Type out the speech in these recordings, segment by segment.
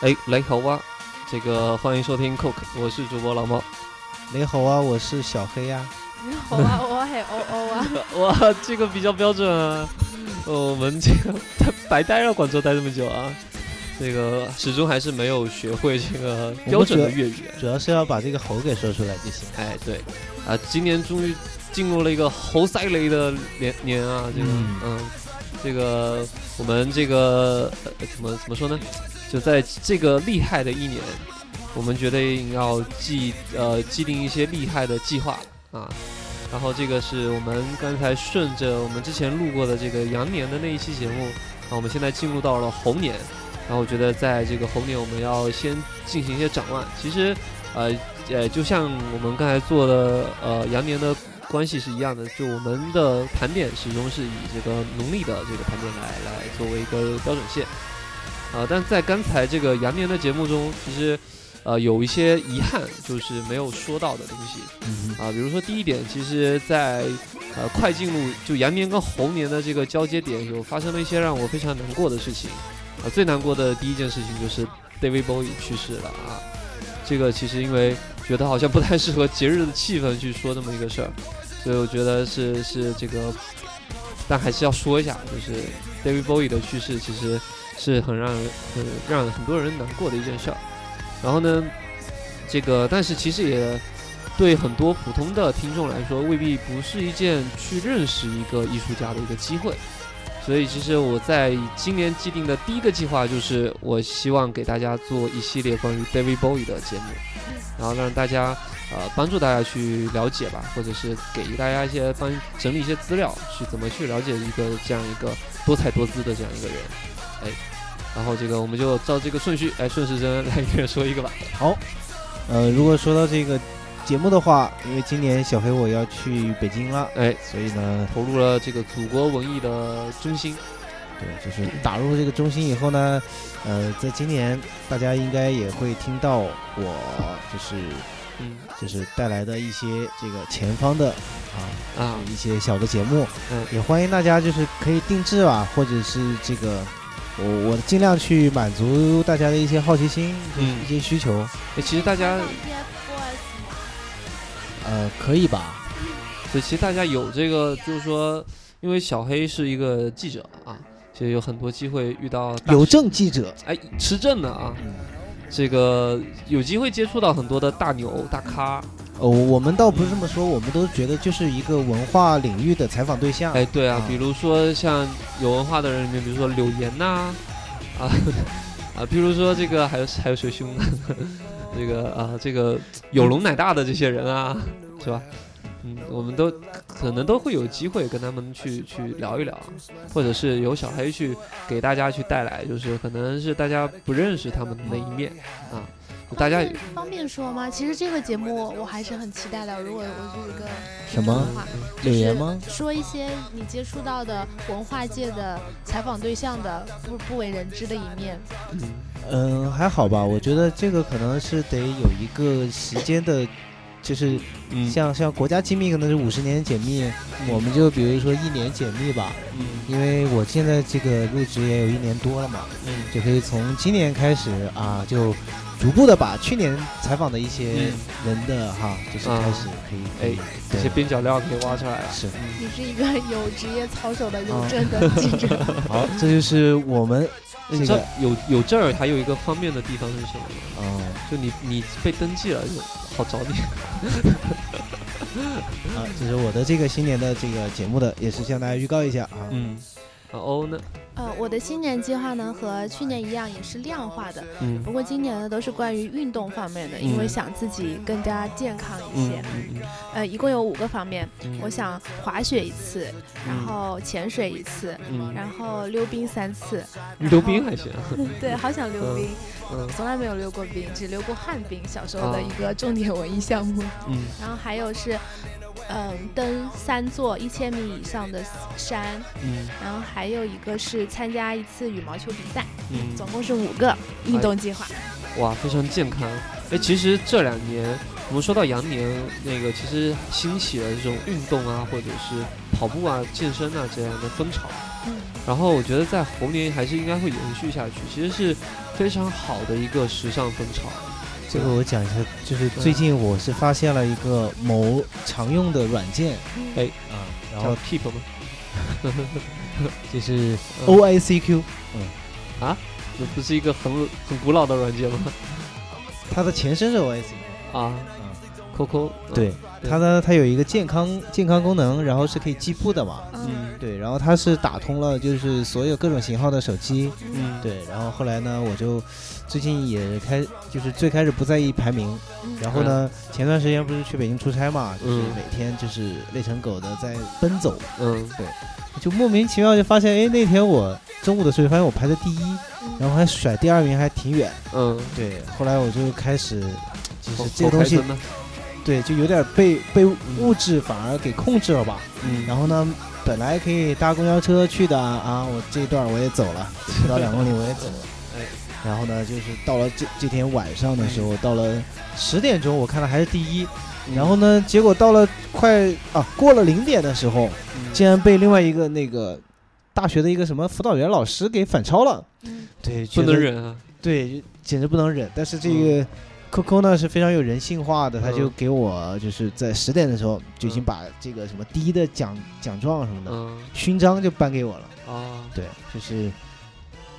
哎，雷猴啊，这个欢迎收听 Cook，我是主播老猫。你好啊，我是小黑呀、你好啊，我系欧欧啊。哇，这个比较标准啊。呃我们这个白待了广州待这么久啊，这个始终还是没有学会这个标准的粤语。主要是要把这个猴给说出来就行。哎，对，啊，今年终于进入了一个猴赛雷的年年啊，这个，嗯嗯，这个我们这个呃怎么怎么说呢？就在这个厉害的一年，我们决定要既呃既定一些厉害的计划啊。然后这个是我们刚才顺着我们之前录过的这个羊年的那一期节目，啊，我们现在进入到了猴年，然后我觉得在这个猴年我们要先进行一些展望。其实，呃呃，就像我们刚才做的呃羊年的关系是一样的，就我们的盘点始终是以这个农历的这个盘点来来作为一个标准线。啊、但在刚才这个羊年的节目中，其实呃有一些遗憾，就是没有说到的东西。嗯啊，比如说第一点，其实在，呃快进入就羊年跟猴年的这个交接点，有发生了一些让我非常难过的事情。啊，最难过的第一件事情就是 David Bowie 去世了啊。这个其实因为觉得好像不太适合节日的气氛去说这么一个事儿，所以我觉得是是这个，但还是要说一下，就是 David Bowie 的去世其实是很让人很让很多人难过的一件事儿。然后呢，这个但是其实也对很多普通的听众来说，未必不是一件去认识一个艺术家的一个机会。所以，其实我在今年既定的第一个计划就是，我希望给大家做一系列关于 David Bowie 的节目，然后让大家呃帮助大家去了解吧，或者是给大家一些帮整理一些资料，去怎么去了解一个这样一个多才多姿的这样一个人，哎，然后这个我们就照这个顺序，来，顺时针来一人说一个吧。好。呃，如果说到这个节目的话，因为今年小黑我要去北京了，哎，所以呢，投入了这个祖国文艺的中心。对，就是打入这个中心以后呢，呃，在今年大家应该也会听到我就是嗯。就是带来的一些这个前方的啊啊，一些小的节目，嗯。也欢迎大家就是可以定制啊，或者是这个我我尽量去满足大家的一些好奇心，嗯一些需求，哎其实大家，呃，可以吧？对，其实大家有这个，就是说，因为小黑是一个记者啊，其实有很多机会遇到大邮政记者，哎持证的啊，嗯。这个有机会接触到很多的大牛大咖。哦，我们倒不是这么说，我们都觉得就是一个文化领域的采访对象。哎，对啊啊，比如说像有文化的人里面，比如说柳岩呐、啊，啊，比如说这个还有还有谁兄呢？这个啊，这个有龙乃大的这些人啊，是吧？嗯，我们都可能都会有机会跟他们去去聊一聊，或者是由小黑去给大家去带来，就是可能是大家不认识他们的那一面啊，大家方便方便说吗？其实这个节目我还是很期待的。如果我是一个什么话，柳岩吗？说一些你接触到的文化界的采访对象的不不为人知的一面。嗯嗯，还好吧。我觉得这个可能是得有一个时间的，就是嗯像像国家机密可能是五十年解密，我们就比如说一年解密吧。嗯因为我现在这个入职也有一年多了嘛，嗯就可以从今年开始啊，就逐步的把去年采访的一些嗯人的哈，就是啊开始可以哎这些边角料可以挖出来了。是。你是一个有职业操守的邮政的记者，好，这就是我们你知道这个有有证儿还有一个方便的地方是什么吗？哦就你你被登记了，就好找你。啊，这是我的这个新年的这个节目的，也是向大家预告一下啊。嗯，然后呢？呃，我的新年计划呢和去年一样，也是量化的。嗯不过今年呢都是关于运动方面的，因为嗯想自己更加健康一嗯些。嗯呃，一共有五个方面，嗯，我想滑雪一次，然嗯后潜水一次，嗯，然后溜冰三次。溜冰还行。对，好想溜冰，嗯从来没有溜过冰，只溜过旱冰，小时候啊的一个重点文艺项目。嗯然后还有是，嗯，登三座一千米以上的山，嗯然后还有一个是参加一次羽毛球比赛，嗯，总共是五个运动计划。哇，非常健康。哎，其实这两年我们说到羊年，那个其实兴起了这种运动啊，或者是跑步啊、健身啊这样的风潮。嗯然后我觉得在猴年还是应该会延续下去，其实是非常好的一个时尚风潮。这个我讲一下，就是最近我是发现了一个某常用的软件，哎啊，然叫后 Keep 吗？就是嗯。O I C Q，嗯。啊？这不是一个很很古老的软件吗？它的前身是 O I C，啊嗯，，Coco，对，对。它呢它有一个健康健康功能，然后是可以计步的嘛，嗯。嗯对，然后它是打通了就是所有各种型号的手机，嗯，对，然后后来呢我就最近也开就是最开始不在意排名，嗯然后呢前段时间不是去北京出差嘛，就是嗯。每天就是累成狗的在奔走，嗯。对就莫名其妙就发现，哎，那天我中午的时候发现我排在第一，嗯然后还甩第二名还挺远。嗯，对，后来我就开始，就是这个东西对，就有点被被物质反而给控制了吧。嗯，然后呢，本来可以搭公交车去的啊，我这一段我也走了，不到两公里我也走了。哎，然后呢，就是到了这这天晚上的时候，到了十点钟，我看到还是第一。然后呢，结果到了快啊过了零点的时候，嗯竟然被另外一个那个大学的一个什么辅导员老师给反超了。嗯对，不，能忍啊，对，简直不能忍。但是这个 Coco 呢是非常有人性化的，他就嗯给我就是在十点的时候就已经嗯把这个什么第一的奖奖状什么的嗯勋章就颁给我了。啊，对，就是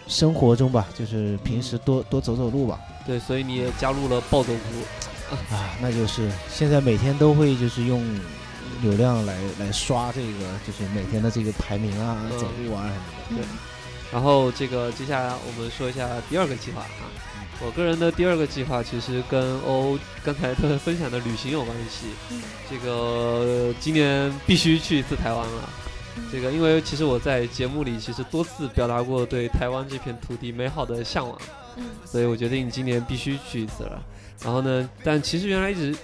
生活中吧，就是平时多多走走路吧。对，所以你也加入了暴走族，啊，那就是现在每天都会就是用流量来来刷这个，就是每天的这个排名啊、嗯走路啊什么的。对然后这个接下来我们说一下第二个计划啊。我个人的第二个计划其实跟欧刚才他分享的旅行有关系。嗯这个今年必须去一次台湾了。这个因为其实我在节目里其实多次表达过对台湾这片土地美好的向往，嗯所以我决定今年必须去一次了。然后呢，但其实原来一直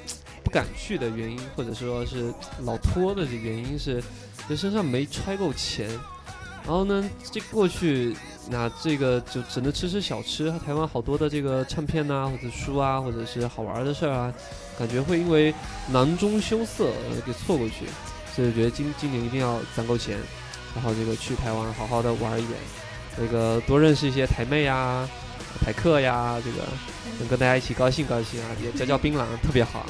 不敢去的原因，或者说是老拖的这原因是，就身上没揣够钱。然后呢，这过去那这个就只能吃吃小吃，台湾好多的这个唱片呐、或者书啊，或者是好玩的事儿啊，感觉会因为囊中羞涩而给错过去。所以觉得今今年一定要攒够钱，然后这个去台湾好好的玩一点，那个多认识一些台妹呀、台客呀，这个能跟大家一起高兴高兴啊，也嚼嚼槟榔，特别好啊。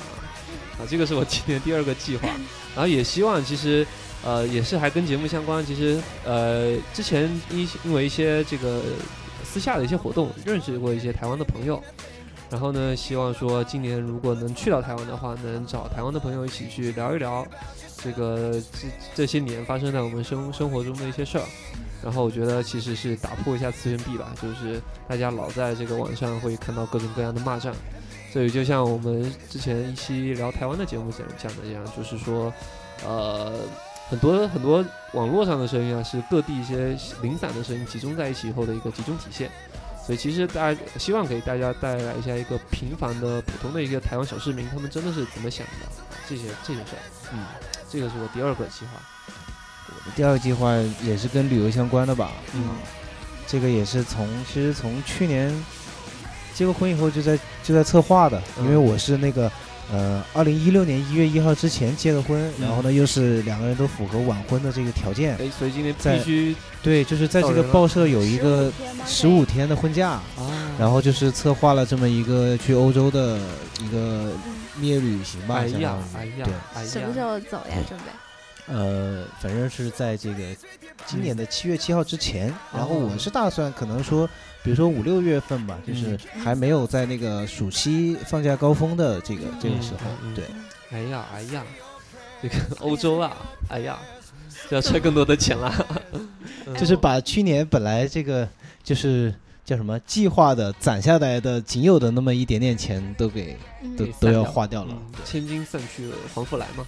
啊，这个是我今年第二个计划，然后也希望其实呃也是还跟节目相关，其实呃之前因因为一些这个私下的一些活动认识过一些台湾的朋友。然后呢，希望说今年如果能去到台湾的话，能找台湾的朋友一起去聊一聊这个这这些年发生在我们生生活中的一些事儿。然后我觉得其实是打破一下次元壁吧，就是大家老在这个网上会看到各种各样的骂战，所以就像我们之前一期聊台湾的节目讲讲的一样，就是说，呃，很多很多网络上的声音啊，是各地一些零散的声音集中在一起以后的一个集中体现。所以其实大家希望给大家带来一下一个平凡的、普通的一个台湾小市民，他们真的是怎么想的这些这些事儿。嗯，这个是我第二个计划。第二个计划也是跟旅游相关的吧？嗯这个也是从其实从去年结过婚以后就在就在策划的，因为嗯我是那个呃二零一六年一月一号之前结的婚，嗯然后呢又是两个人都符合晚婚的这个条件，哎，所以今天必须对，就是在这个报社有一个十五天，的婚假，啊，然后就是策划了这么一个去欧洲的一个蜜月旅行吧，哎呀相当于哎呀对，哎呀，什么时候走呀？准备？呃，反正是在这个今年的七月七号之前，然后我哦是打算可能说，比如说五六月份吧，就是嗯还没有在那个暑期放假高峰的这个这个时候对，哎呀哎呀，这个 欧洲啊，哎呀，要揣更多的钱了。嗯就是把去年本来这个就是叫什么计划的攒下来的仅有的那么一点点钱都给嗯。都都要花掉了嗯，千金散去黄复来嘛。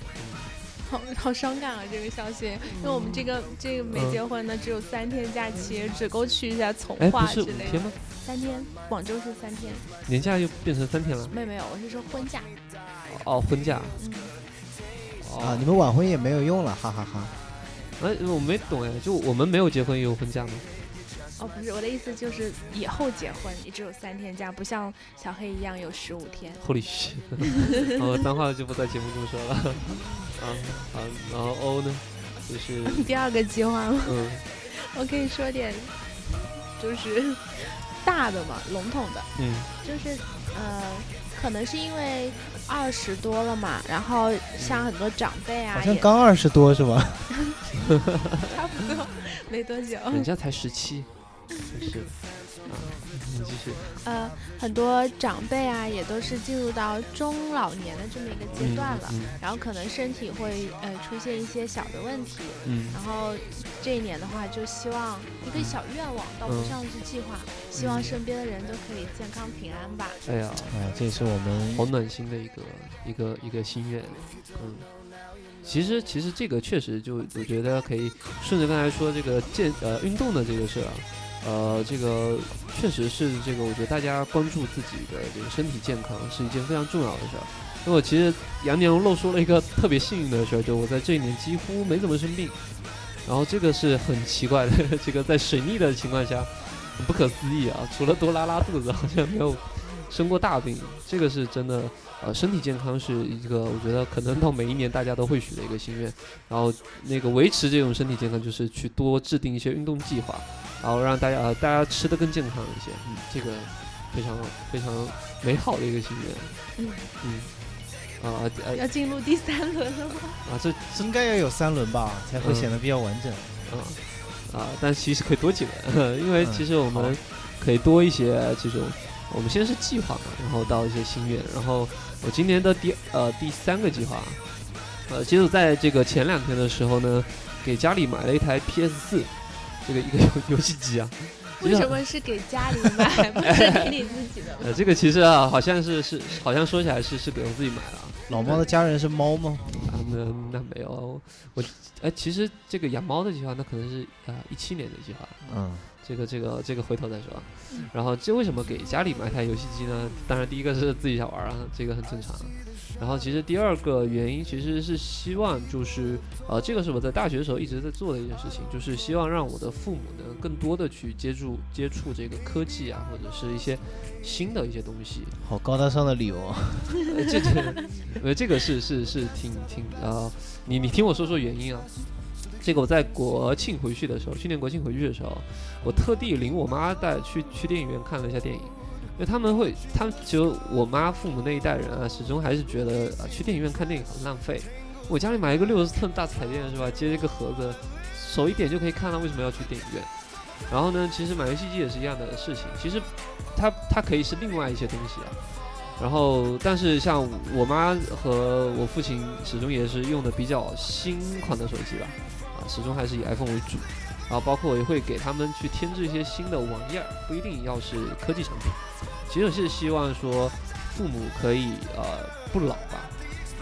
好好伤感啊！这个消息，因为我们这个这个没结婚的只有三天假期，只够去一下从化是五之类的。天吗？三天，广州是三天。年假又变成三天了。没有没有，我是说婚假。哦，婚假。啊，你们晚婚也没有用了，哈哈哈。哎，我没懂哎，就我们没有结婚也有婚假吗？哦，不是，我的意思就是以后结婚也只有三天假，不像小黑一样有十五天。Holy shit！哦，脏话就不在节目中说了。啊好，然后 O 呢，就是 第二个计划吗？嗯我可以说点，就是大的嘛，笼统的，嗯就是呃，可能是因为二十多了嘛，然后像很多长辈啊，好像刚二十多是吧？差不多没多久，人家才十七，真是啊，你继续。呃，很多长辈啊，也都是进入到中老年的这么一个阶段了，嗯然后可能身体会呃出现一些小的问题，嗯然后这一年的话，就希望一个小愿望，倒不嗯像是计划，希望身边的人都可以健康平安吧。哎呀，哎呀，这也是我们好暖心的一个一个一个心愿，嗯。其实其实这个确实就我觉得可以顺着刚才说这个健呃运动的这个事儿啊，呃这个确实是这个我觉得大家关注自己的这个身体健康是一件非常重要的事儿。因为我其实杨年荣漏说了一个特别幸运的事儿，就我在这一年几乎没怎么生病，然后这个是很奇怪的，这个在水逆的情况下很不可思议啊，除了多拉拉肚子，好像没有生过大病，这个是真的。呃，身体健康是一个我觉得可能到每一年大家都会许的一个心愿，然后那个维持这种身体健康，就是去多制定一些运动计划，然后让大家呃大家吃的更健康一些，嗯，这个非常非常美好的一个心愿，嗯，嗯，啊呃要进入第三轮了吗？啊这应该要有三轮吧，才会嗯。显得比较完整。啊啊，但其实可以多几轮，因为嗯其实我们可以多一些这种，我们先是计划嘛，然后到一些心愿，然后我今年的第呃第三个计划，呃，其实在这个前两天的时候呢，给家里买了一台 PS 四，这个一个游游戏机啊，为什么是给家里买，不是给你自己的吗？呃，这个其实啊，好像是是好像说起来是是给我自己买的啊，老猫的家人是猫吗？啊，那那没有，我哎，其实这个养猫的计划，那可能是啊一七年的计划，嗯，这个这个这个回头再说嗯。然后这为什么给家里买台游戏机呢？当然第一个是自己想玩啊，这个很正常。然后其实第二个原因其实是希望就是呃，这个是我在大学的时候一直在做的一件事情，就是希望让我的父母能更多的去接触接触这个科技啊，或者是一些新的一些东西。好高大上的理由啊。呃，这这呃这个是是是挺挺呃，你你听我说说原因啊。这个我在国庆回去的时候，去年国庆回去的时候，我特地领我妈带去去电影院看了一下电影，因为他们会，他们其实我妈父母那一代人啊，始终还是觉得啊去电影院看电影很浪费。我家里买一个六十寸大彩电是吧，接一个盒子，手一点就可以看到，为什么要去电影院？然后呢，其实买游戏机也是一样的事情，其实它它可以是另外一些东西啊。然后，但是像我妈和我父亲始终也是用的比较新款的手机吧，啊，始终还是以 iPhone 为主。然后包括我也会给他们去添置一些新的网页儿，不一定要是科技产品。其实我是希望说父母可以呃不老吧。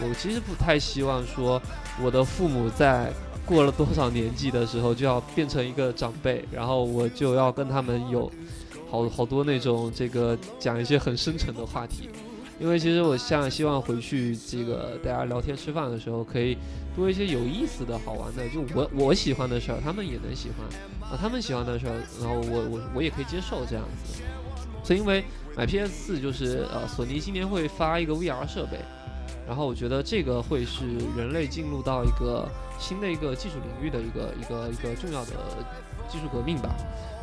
我其实不太希望说我的父母在过了多少年纪的时候就要变成一个长辈，然后我就要跟他们有好好多那种这个讲一些很深沉的话题。因为其实我像希望回去这个大家聊天吃饭的时候，可以多一些有意思的好玩的，就我我喜欢的事儿，他们也能喜欢啊，他们喜欢的事儿，然后我我我也可以接受这样子。所以因为买 PS 四就是呃，索尼今年会发一个 VR 设备，然后我觉得这个会是人类进入到一个新的一个技术领域的一个一个一个重要的技术革命吧。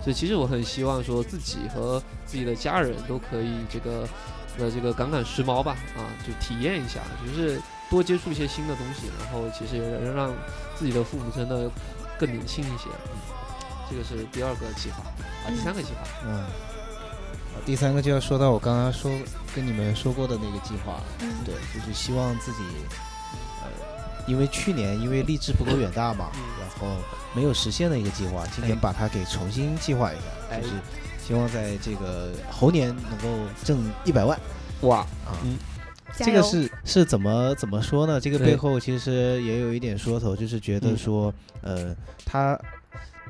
所以其实我很希望说自己和自己的家人都可以这个。呃，这个赶赶时髦吧，啊，就体验一下，就是多接触一些新的东西，然后其实也能让自己的父母真的更年轻一些。嗯，这个是第二个计划啊，第三个计划，嗯，第三个就要说到我刚刚说跟你们说过的那个计划了，嗯，对，就是希望自己，呃，因为去年因为立志不够远大嘛，嗯然后没有实现的一个计划，今年哎把它给重新计划一下，哎就是希望在这个猴年能够挣一百万哇，啊。嗯这个是是怎么怎么说呢？这个背后其实也有一点说头，就是觉得嗯说，呃，他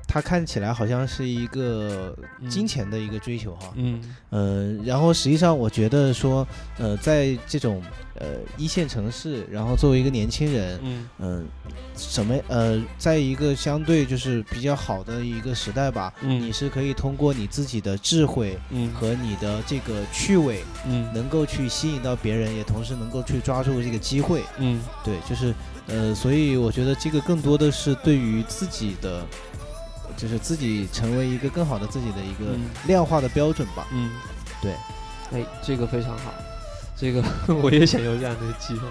他看起来好像是一个金钱的一个追求哈，嗯。呃，然后实际上我觉得说，呃，在这种呃一线城市，然后作为一个年轻人，嗯。嗯、什么呃，在一个相对就是比较好的一个时代吧，你嗯是可以通过你自己的智慧嗯。和你的这个趣味，嗯。能够去吸引到别人，也同时能够去抓住这个机会。嗯。对，就是呃，所以我觉得这个更多的是对于自己的就是自己成为一个更好的自己的一个嗯。量化的标准吧。嗯，对，哎，这个非常好，这个 我也想有这样的计划，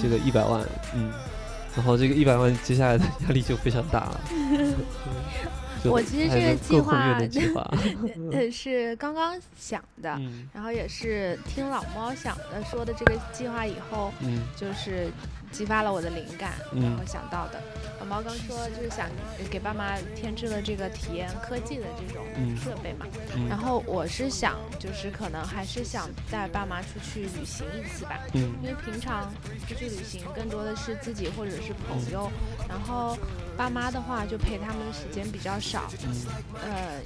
这个一百万，嗯，然后这个一百万接下来的压力就非常大了。我其实这个计划计划，呃，是刚刚想的，嗯。然后也是听老猫想的说的这个计划以后，嗯。就是激发了我的灵感，然嗯后想到的。老猫刚说就是想给爸妈添置了这个体验科技的这种嗯。设备嘛，嗯，然后我是想就是可能还是想带爸妈出去旅行一次吧，嗯。因为平常出去旅行更多的是自己或者是朋友，然后爸妈的话就陪他们的时间比较少。嗯。呃，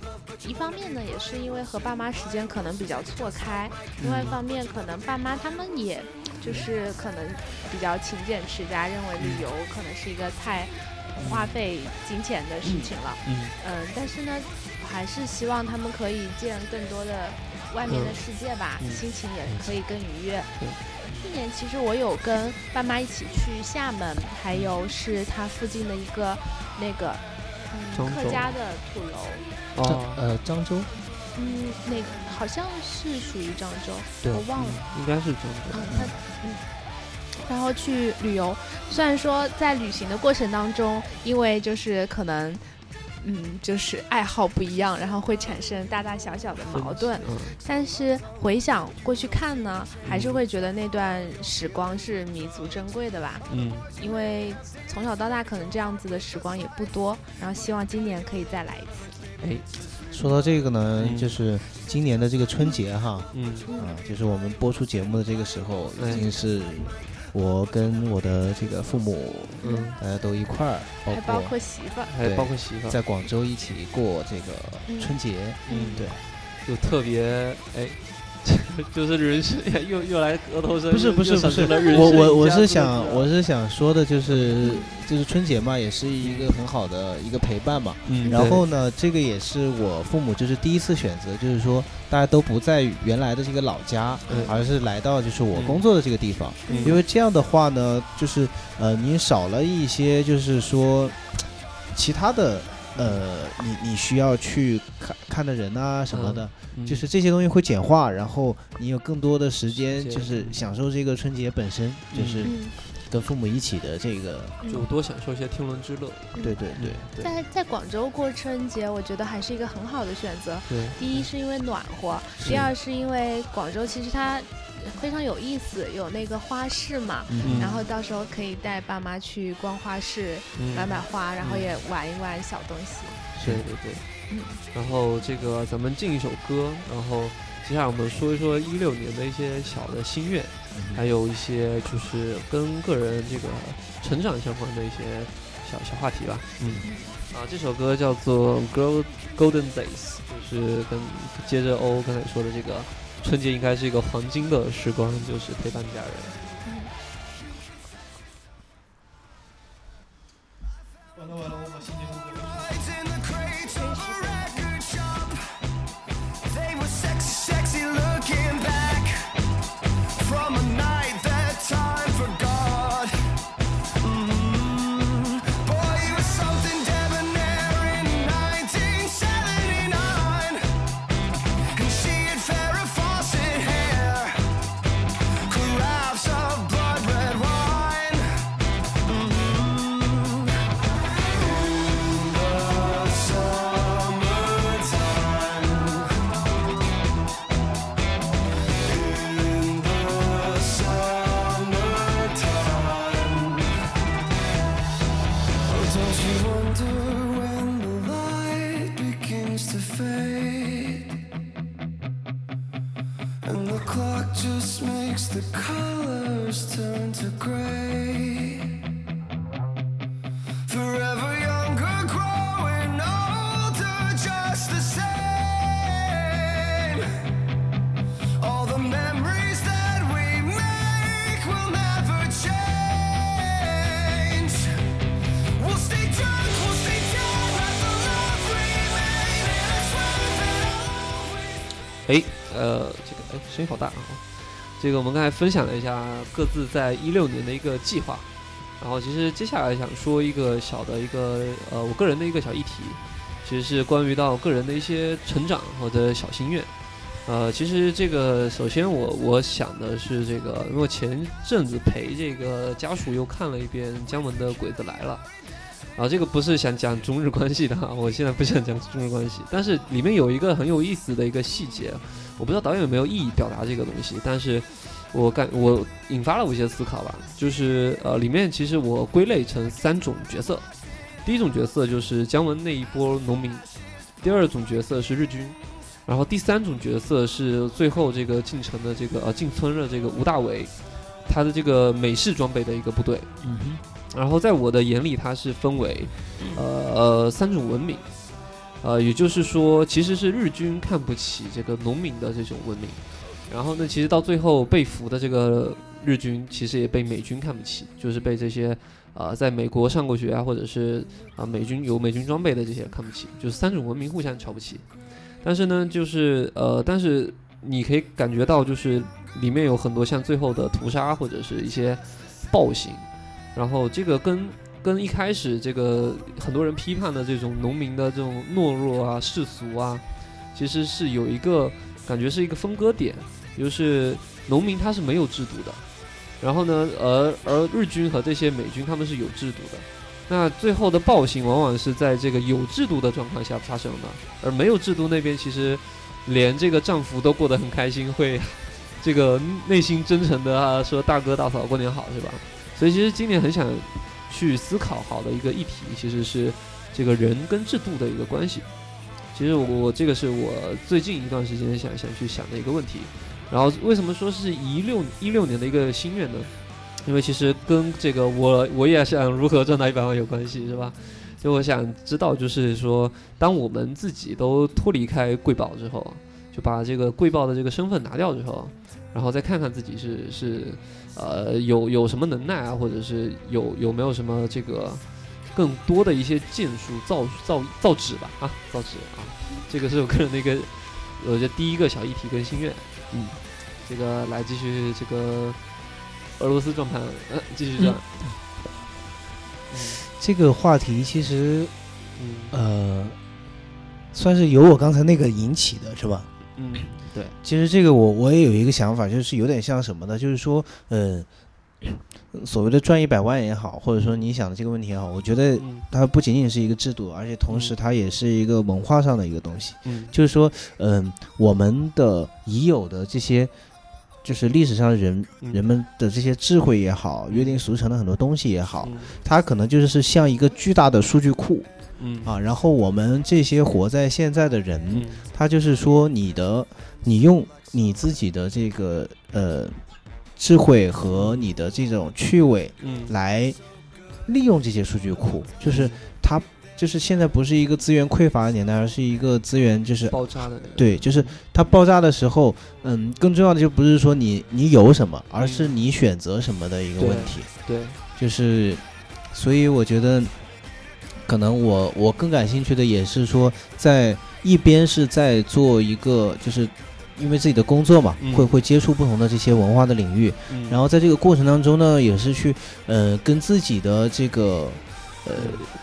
一方面呢，也是因为和爸妈时间可能比较错开；，另外一方面，可能爸妈他们也就是可能比较勤俭持家，认为旅游可能是一个太花费金钱的事情了。嗯。嗯，但是呢，还是希望他们可以见更多的外面的世界吧，嗯心情也可以更愉悦。对去年其实我有跟爸妈一起去厦门，还有是他附近的一个那个嗯客家的土楼，哦，呃，漳州，嗯，那个好像是属于漳州，我忘了。应该是漳州嗯，他嗯，然后去旅游，虽然说在旅行的过程当中，因为就是可能。嗯，就是爱好不一样，然后会产生大大小小的矛盾。嗯但是回想过去看呢，还是会觉得那段时光是弥足珍贵的吧。嗯因为从小到大可能这样子的时光也不多，然后希望今年可以再来一次。哎说到这个呢，嗯。就是今年的这个春节哈，嗯。啊，就是我们播出节目的这个时候，哎已经是我跟我的这个父母，嗯，大家都一块儿，包还包括括媳妇儿，还有包括媳妇儿，在广州一起过这个嗯。春节。嗯。对，就特别哎，就是人生又又来额头上，不是不是不是我我我是想我是想说的就是就是春节嘛，也是一个很好的一个陪伴嘛。嗯，然后呢，这个也是我父母就是第一次选择，就是说大家都不在原来的这个老家，对而是来到就是我嗯工作的这个地方。嗯因为这样的话呢，就是呃，你少了一些就是说其他的呃，你你需要去看看的人啊什么的，嗯就是这些东西会简化，然后你有更多的时间，就是享受这个春节本身，就是嗯，跟父母一起的这个，嗯。就多享受一些天伦之乐。对对对对，在在广州过春节，我觉得还是一个很好的选择。对，第一是因为暖和，第二是因为广州其实它非常有意思，有那个花市嘛。嗯然后到时候可以带爸妈去逛花市，嗯买买花，然后也玩一玩小东西。对对对嗯。然后这个咱们进一首歌，然后接下来我们说一说一六年的一些小的心愿，还有一些就是跟个人这个成长相关的一些小小话题吧。嗯。啊，这首歌叫做《Gold Golden Days》，就是跟接着欧刚才说的这个春节应该是一个黄金的时光，就是陪伴家人。完了完了，我把新节哎，呃，这个哎，声音好大啊！这个我们刚才分享了一下各自在一六年的一个计划，然后其实接下来想说一个小的一个呃我个人的一个小议题，其实是关于到个人的一些成长或者小心愿。呃，其实这个首先我我想的是这个，因为前阵子陪这个家属又看了一遍姜文的《鬼子来了》，啊，这个不是想讲中日关系的哈，我现在不想讲中日关系，但是里面有一个很有意思的一个细节，我不知道导演有没有意义表达这个东西，但是我感我引发了我一些思考吧，就是呃，里面其实我归类成三种角色，第一种角色就是姜文那一波农民，第二种角色是日军。然后第三种角色是最后这个进城的这个呃进村的这个吴大维，他的这个美式装备的一个部队。嗯哼，然后在我的眼里，它是分为呃三种文明，呃也就是说，其实是日军看不起这个农民的这种文明。然后呢，其实到最后被俘的这个日军，其实也被美军看不起，就是被这些呃在美国上过学啊，或者是啊、美军有美军装备的这些看不起，就是三种文明互相瞧不起。但是呢，就是呃，但是你可以感觉到，就是里面有很多像最后的屠杀或者是一些暴行，然后这个跟跟一开始这个很多人批判的这种农民的这种懦弱啊、世俗啊，其实是有一个感觉是一个分割点，就是农民他是没有制度的，然后呢，而而日军和这些美军他们是有制度的。那最后的暴行往往是在这个有制度的状况下发生的，而没有制度那边其实连这个丈夫都过得很开心，会 这个内心真诚的啊说大哥大嫂过年好是吧？所以其实今年很想去思考好的一个议题，其实是这个人跟制度的一个关系。其实我这个是我最近一段时间想想去想的一个问题。然后为什么说是一六一六年的一个心愿呢？因为其实跟这个我我也想如何赚到一百万有关系，是吧？就我想知道，就是说，当我们自己都脱离开贵宝之后，就把这个贵宝的这个身份拿掉之后，然后再看看自己是是呃有有什么能耐啊，或者是有有没有什么这个更多的一些建树造造造纸吧啊造纸啊，这个是我个人的一个我觉得第一个小议题跟心愿，嗯，这个来继续这个。俄罗斯转盘，呃，继续转。这个话题其实嗯呃，算是由我刚才那个引起的是吧？嗯，对，其实这个我我也有一个想法，就是有点像什么呢？就是说，呃，所谓的赚一百万也好，或者说你想的这个问题也好，我觉得嗯。它不仅仅是一个制度，而且同时它也是一个文化上的一个东西。嗯。就是说，嗯、我们的已有的这些，就是历史上人嗯。人们的这些智慧也好，约定俗成的很多东西也好，嗯。它可能就是像一个巨大的数据库嗯啊。然后我们这些活在现在的人，嗯他就是说你的，你用你自己的这个呃智慧和你的这种趣味嗯来利用这些数据库，就是它就是现在不是一个资源匮乏的年代，而是一个资源就是爆炸的那个，对，就是它爆炸的时候，嗯，更重要的就不是说你你有什么，而是你选择什么的一个问题。对，就是，所以我觉得，可能我我更感兴趣的也是说，在一边是在做一个，就是因为自己的工作嘛，嗯。会会接触不同的这些文化的领域，嗯。然后在这个过程当中呢，也是去呃跟自己的这个呃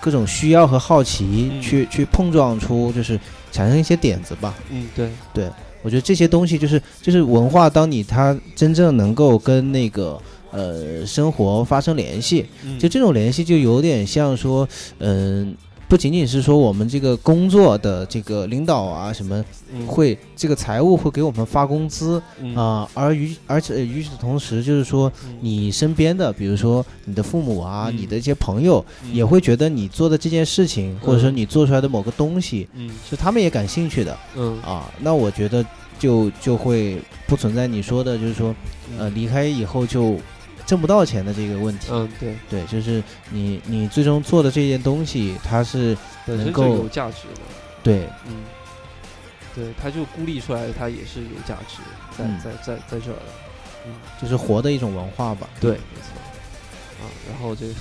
各种需要和好奇嗯。去、去碰撞出，就是产生一些点子吧。嗯对。对，我觉得这些东西就是就是文化，当你它真正能够跟那个呃生活发生联系，嗯。就这种联系就有点像说，嗯、不仅仅是说我们这个工作的这个领导啊什么嗯。会这个财务会给我们发工资嗯。啊、而与而且与此同时就是说嗯。你身边的，比如说你的父母啊，嗯。你的一些朋友嗯。也会觉得你做的这件事情，或者说嗯。你做出来的某个东西嗯。是他们也感兴趣的。嗯。啊，那我觉得就就会不存在你说的，就是说，呃，离开以后就挣不到钱的这个问题。嗯对，对，就是你你最终做的这件东西，它是能够有价值的，对。嗯，对，它就孤立出来，它也是有价值在嗯。在在在这儿的，嗯，就是活的一种文化吧。对，没错，啊，然后这个，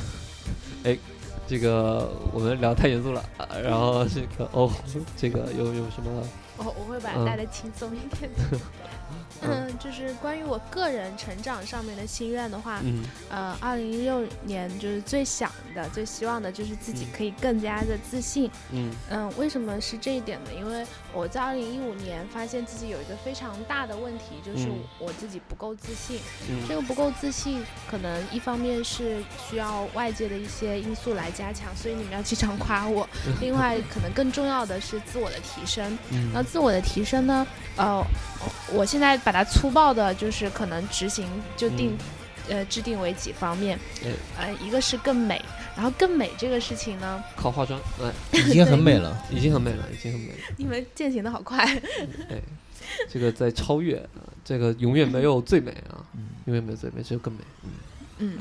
哎，这个我们聊太严肃了，啊、然后这个哦，这个有有什么？哦，我会把嗯。它带的轻松一点的。嗯 嗯，就是关于我个人成长上面的心愿的话，嗯呃，二零一六年就是最想的、最希望的就是自己嗯可以更加的自信。嗯嗯，为什么是这一点呢？因为我在二零一五年发现自己有一个非常大的问题，就是嗯我自己不够自信。这嗯个不够自信，可能一方面是需要外界的一些因素来加强，所以你们要经常夸我。另外，可能更重要的是自我的提升。嗯那自我的提升呢？呃，我现在把它粗暴的，就是可能执行就定，呃，制定为几方面。哎呃，一个是更美，然后更美这个事情呢，靠化妆，哎，已经很美了。已经很美了，已经很美了。你们践行的好快。哎，这个在超越啊，这个永远没有最美啊，永远没有最美，只有更美。嗯嗯，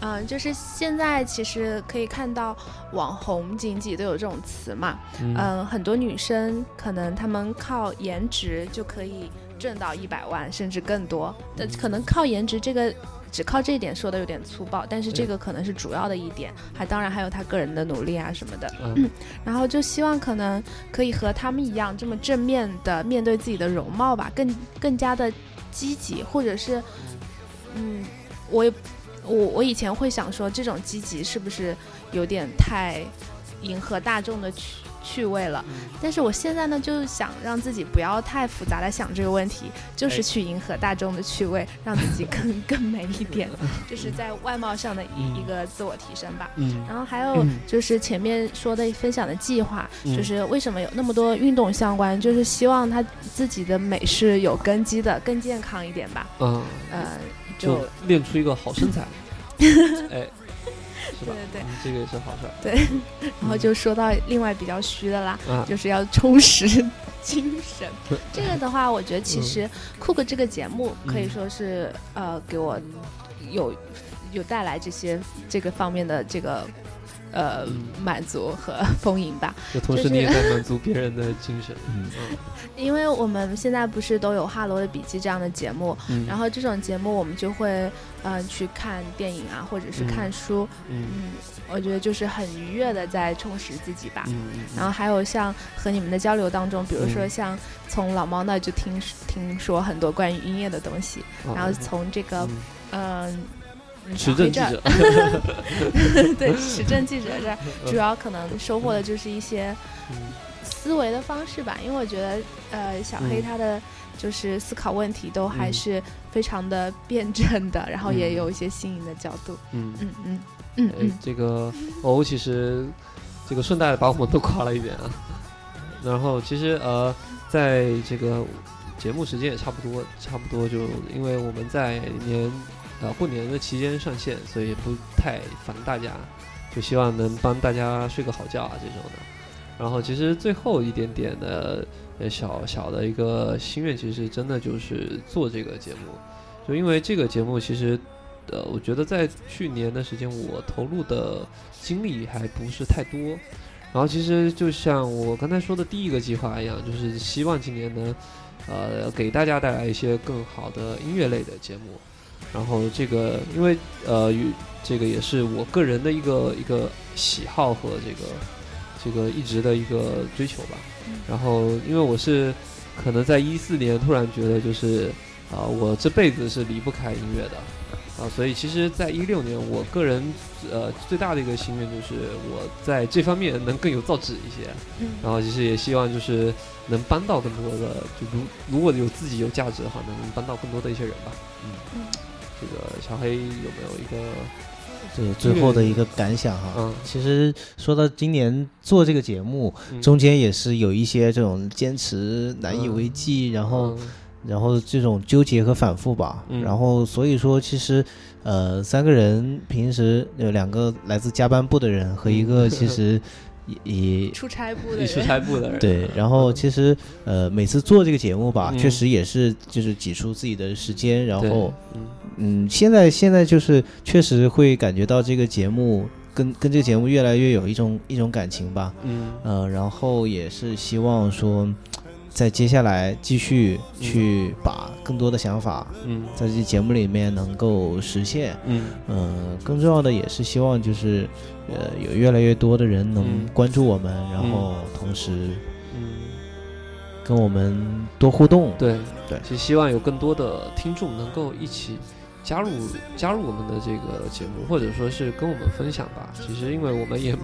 嗯、就是现在其实可以看到网红经济都有这种词嘛，嗯嗯、很多女生可能她们靠颜值就可以挣到一百万甚至更多，但可能靠颜值这个。只靠这一点说的有点粗暴，但是这个可能是主要的一点，还当然还有他个人的努力啊什么的。嗯然后就希望可能可以和他们一样这么正面的面对自己的容貌吧，更更加的积极，或者是，嗯，我也我我以前会想说，这种积极是不是有点太迎合大众的趣趣味了？但是我现在呢，就是想让自己不要太复杂的想这个问题，就是哎。去迎合大众的趣味，让自己更 更美一点，就是在外貌上的一嗯。一个自我提升吧。嗯。然后还有就是前面说的分享的计划，嗯。就是为什么有那么多运动相关，就是希望他自己的美是有根基的，更健康一点吧。嗯，呃，就就练出一个好身材，哎，是吧？对对对嗯这个也是好事对 然后就说到另外比较虚的啦，啊。就是要充实精神。这个的话，我觉得其实酷哥这个节目可以说是呃给我有有带来这些这个方面的这个呃嗯满足和丰盈吧。就同时你也在满足别人的精神。嗯。嗯。因为我们现在不是都有《哈罗的笔记》这样的节目，嗯，然后这种节目我们就会呃去看电影啊，或者是看书，嗯。嗯，我觉得就是很愉悦的在充实自己吧。嗯嗯，然后还有像和你们的交流当中，比如说嗯。像从老猫那就听听说很多关于音乐的东西，嗯然后从这个嗯。嗯。嗯时政记者，对时政记者这主要可能收获的就是一些嗯。思维的方式吧，因为我觉得，呃，小黑嗯。他的就是思考问题都还嗯。是非常的辩证的，然后也嗯。有一些新颖的角度。嗯。嗯嗯嗯这个欧其实这个顺带把我们都夸了一遍啊。然后其实呃，在这个节目时间也差不多，差不多就因为我们在年呃过年的期间上线，所以也不太烦大家，就希望能帮大家睡个好觉啊这种的。然后其实最后一点点的呃小小的一个心愿，其实真的就是做这个节目，就因为这个节目其实呃，我觉得在去年的时间，我投入的精力还不是太多。然后其实就像我刚才说的第一个计划一样，就是希望今年能，呃，给大家带来一些更好的音乐类的节目。然后这个，因为呃，与这个也是我个人的一个一个喜好和这个这个一直的一个追求吧。然后因为我是可能在一四年突然觉得就是啊、我这辈子是离不开音乐的。啊，所以其实，在一六年，我个人呃最大的一个心愿就是我在这方面能更有造诣一些，嗯然后其实也希望就是能帮到更多的，就如如果有自己有价值的话，能帮到更多的一些人吧。嗯，嗯这个小黑有没有一个这个最后的一个感想哈。嗯。其实说到今年做这个节目，嗯。中间也是有一些这种坚持难以为继，然后嗯。然后这种纠结和反复吧。嗯。然后所以说，其实呃三个人平时有两个来自加班部的人和一个其实也也出差部的一出，差部的人，对，然后其实呃每次做这个节目吧，嗯。确实也是就是挤出自己的时间，然后嗯。嗯，现在现在就是确实会感觉到这个节目跟跟这个节目越来越有一种一种感情吧，嗯。呃，然后也是希望说，在接下来继续去把更多的想法嗯。在这节目里面能够实现，嗯。嗯、更重要的也是希望就是呃有越来越多的人能嗯。关注我们，然后同时嗯。跟我们多互动。对。对。其实希望有更多的听众能够一起加入加入我们的这个节目，或者说是跟我们分享吧。其实因为我们也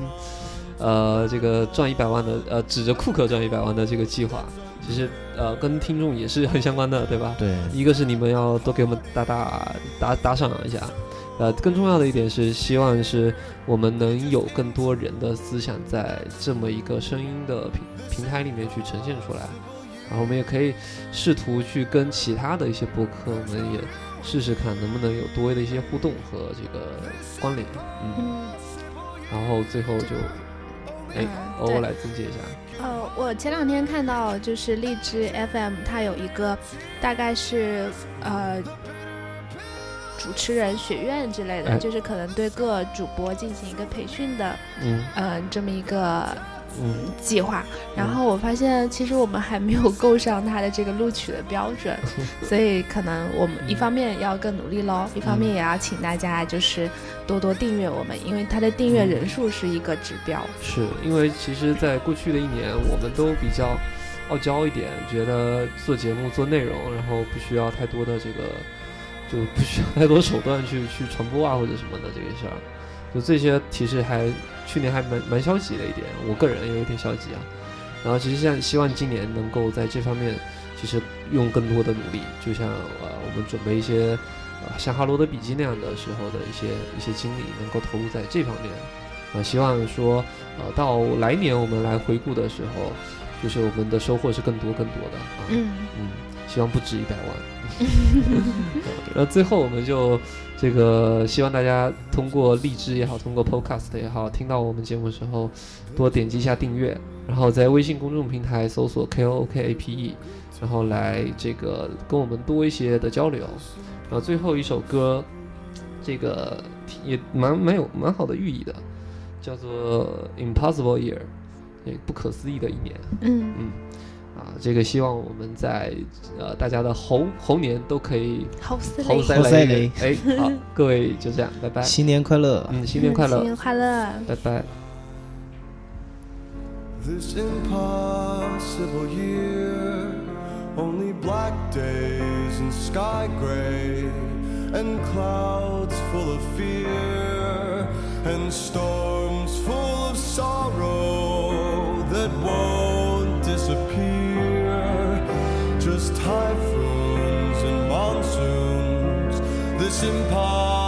呃这个赚一百万的呃指着库克赚一百万的这个计划，其实呃跟听众也是很相关的，对吧？对。一个是你们要多给我们打打打打赏一下，呃，更重要的一点是，希望是我们能有更多人的思想在这么一个声音的平平台里面去呈现出来，然后我们也可以试图去跟其他的一些博客，我们也试试看能不能有多的一些互动和这个关联，嗯，嗯。然后最后就，哎，嗯对。欧欧来总结一下，呃，我前两天看到就是荔枝 FM，它有一个大概是呃主持人学院之类的，哎。就是可能对各主播进行一个培训的，嗯。呃，这么一个嗯计划。然后我发现其实我们还没有够上他的这个录取的标准，所以可能我们一方面要更努力喽，一方面也要请大家就是多多订阅我们，因为它的订阅人数是一个指标。是因为其实，在过去的一年，我们都比较傲娇一点，觉得做节目做内容，然后不需要太多的这个，就不需要太多手段去去传播啊或者什么的这个事儿。就这些其实还去年还蛮蛮消极的一点，我个人也有点消极啊。然后其实像希望今年能够在这方面，其实用更多的努力，就像呃我们准备一些呃像哈罗德笔记那样的时候的一些一些精力，能够投入在这方面。啊、希望说呃到来年我们来回顾的时候，就是我们的收获是更多更多的啊。嗯，嗯，希望不止一百万。然 后最后我们就这个希望大家通过荔枝也好，通过 Podcast 也好，听到我们节目的时候，多点击一下订阅，然后在微信公众平台搜索 K O O K A P E，然后来这个跟我们多一些的交流。然后最后一首歌，这个也蛮蛮有蛮好的寓意的，叫做 Impossible Year，也不可思议的一年。嗯，嗯，啊，这个希望我们在呃大家的猴猴年都可以猴嘞！塞雷猴塞雷，哎，好，各位就这样，拜拜，新年快乐！嗯，新年快乐新，年快乐！拜拜。This impossible year, only black days and sky gray, and clouds full of fear, and storms full of sorrow typhoons and monsoons, this impossible